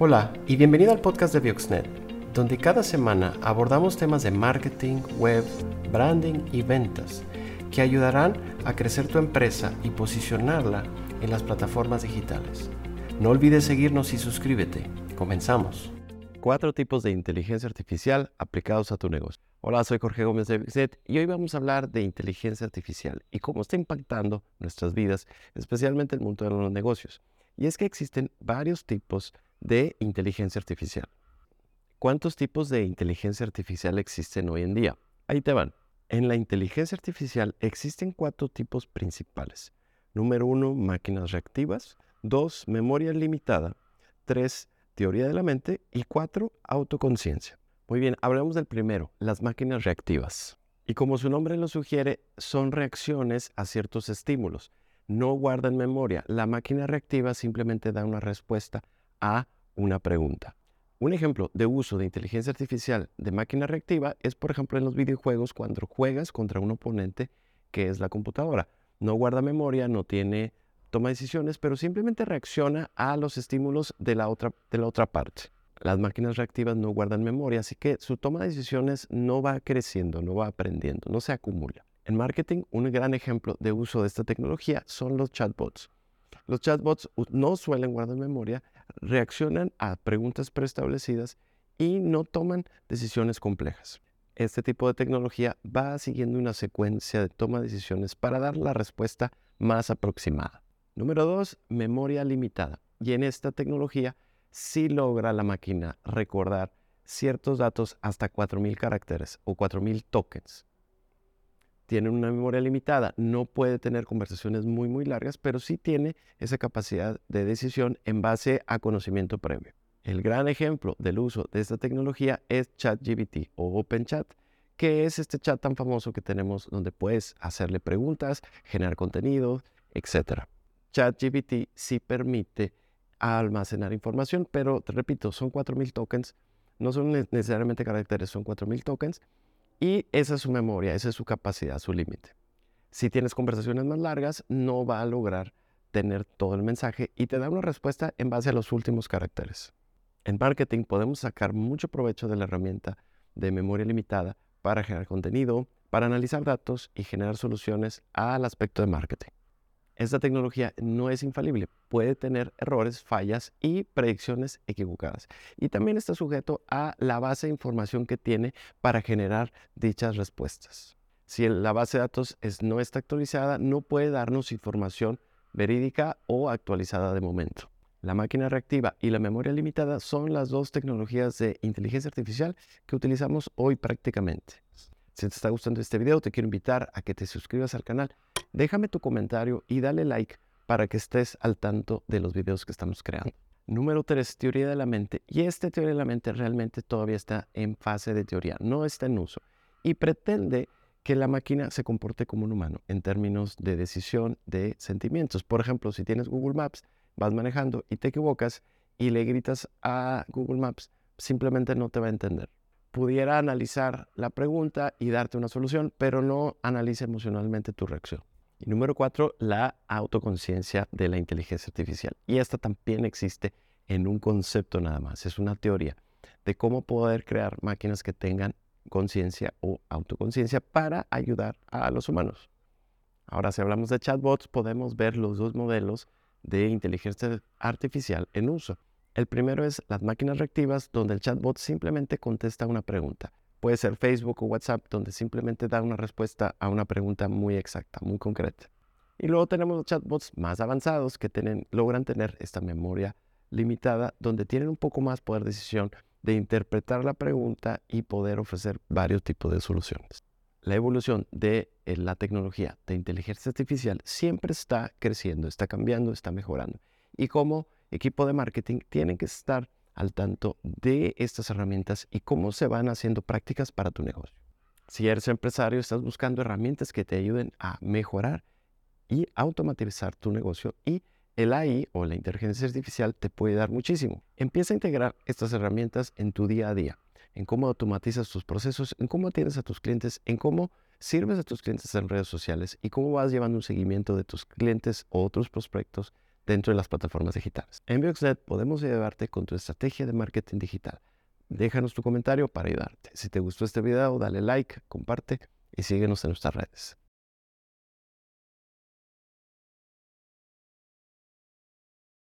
Hola y bienvenido al podcast de Bioxnet, donde cada semana abordamos temas de marketing, web, branding y ventas que ayudarán a crecer tu empresa y posicionarla en las plataformas digitales. No olvides seguirnos y suscríbete. Comenzamos. Cuatro tipos de inteligencia artificial aplicados a tu negocio. Hola, soy Jorge Gómez de Bioxnet y hoy vamos a hablar de inteligencia artificial y cómo está impactando nuestras vidas, especialmente el mundo de los negocios. Y es que existen varios tipos de inteligencia artificial. ¿Cuántos tipos de inteligencia artificial existen hoy en día? Ahí te van. En la inteligencia artificial existen cuatro tipos principales. Número uno, máquinas reactivas. Dos, memoria limitada. Tres, teoría de la mente. Y cuatro, autoconciencia. Muy bien, hablamos del primero, las máquinas reactivas. Y como su nombre lo sugiere, son reacciones a ciertos estímulos. No guardan memoria. La máquina reactiva simplemente da una respuesta a una pregunta. Un ejemplo de uso de inteligencia artificial de máquina reactiva es, por ejemplo, en los videojuegos cuando juegas contra un oponente que es la computadora. No guarda memoria, no tiene toma decisiones, pero simplemente reacciona a los estímulos de la otra, de la otra parte. Las máquinas reactivas no guardan memoria, así que su toma de decisiones no va creciendo, no va aprendiendo, no se acumula. En marketing, un gran ejemplo de uso de esta tecnología son los chatbots. Los chatbots no suelen guardar memoria, reaccionan a preguntas preestablecidas y no toman decisiones complejas. Este tipo de tecnología va siguiendo una secuencia de toma de decisiones para dar la respuesta más aproximada. Número dos, memoria limitada. Y en esta tecnología sí logra la máquina recordar ciertos datos hasta 4.000 caracteres o 4.000 tokens tiene una memoria limitada, no puede tener conversaciones muy, muy largas, pero sí tiene esa capacidad de decisión en base a conocimiento previo. El gran ejemplo del uso de esta tecnología es ChatGPT o OpenChat, que es este chat tan famoso que tenemos donde puedes hacerle preguntas, generar contenido, etc. ChatGPT sí permite almacenar información, pero te repito, son 4.000 tokens, no son necesariamente caracteres, son 4.000 tokens y esa es su memoria, esa es su capacidad, su límite. Si tienes conversaciones más largas, no va a lograr tener todo el mensaje y te da una respuesta en base a los últimos caracteres. En marketing podemos sacar mucho provecho de la herramienta de memoria limitada para generar contenido, para analizar datos y generar soluciones al aspecto de marketing. Esta tecnología no es infalible, puede tener errores, fallas y predicciones equivocadas. Y también está sujeto a la base de información que tiene para generar dichas respuestas. Si la base de datos no está actualizada, no puede darnos información verídica o actualizada de momento. La máquina reactiva y la memoria limitada son las dos tecnologías de inteligencia artificial que utilizamos hoy prácticamente. Si te está gustando este video, te quiero invitar a que te suscribas al canal Déjame tu comentario y dale like para que estés al tanto de los videos que estamos creando. Número 3, teoría de la mente. Y esta teoría de la mente realmente todavía está en fase de teoría, no está en uso. Y pretende que la máquina se comporte como un humano en términos de decisión de sentimientos. Por ejemplo, si tienes Google Maps, vas manejando y te equivocas y le gritas a Google Maps, simplemente no te va a entender pudiera analizar la pregunta y darte una solución, pero no analiza emocionalmente tu reacción. Y número cuatro, la autoconciencia de la inteligencia artificial. Y esta también existe en un concepto nada más, es una teoría de cómo poder crear máquinas que tengan conciencia o autoconciencia para ayudar a los humanos. Ahora, si hablamos de chatbots, podemos ver los dos modelos de inteligencia artificial en uso. El primero es las máquinas reactivas, donde el chatbot simplemente contesta una pregunta. Puede ser Facebook o WhatsApp, donde simplemente da una respuesta a una pregunta muy exacta, muy concreta. Y luego tenemos chatbots más avanzados que logran tener esta memoria limitada, donde tienen un poco más poder de decisión de interpretar la pregunta y poder ofrecer varios tipos de soluciones. La evolución de eh, la tecnología de inteligencia artificial siempre está creciendo, está cambiando, está mejorando. Y como equipo de marketing tienen que estar al tanto de estas herramientas y cómo se van haciendo prácticas para tu negocio. Si eres empresario, estás buscando herramientas que te ayuden a mejorar y automatizar tu negocio y el AI o la inteligencia artificial te puede dar muchísimo. Empieza a integrar estas herramientas en tu día a día, en cómo automatizas tus procesos, en cómo atiendes a tus clientes, en cómo sirves a tus clientes en redes sociales y cómo vas llevando un seguimiento de tus clientes o otros prospectos dentro de las plataformas digitales. En Bioxnet podemos ayudarte con tu estrategia de marketing digital. Déjanos tu comentario para ayudarte. Si te gustó este video, dale like, comparte y síguenos en nuestras redes.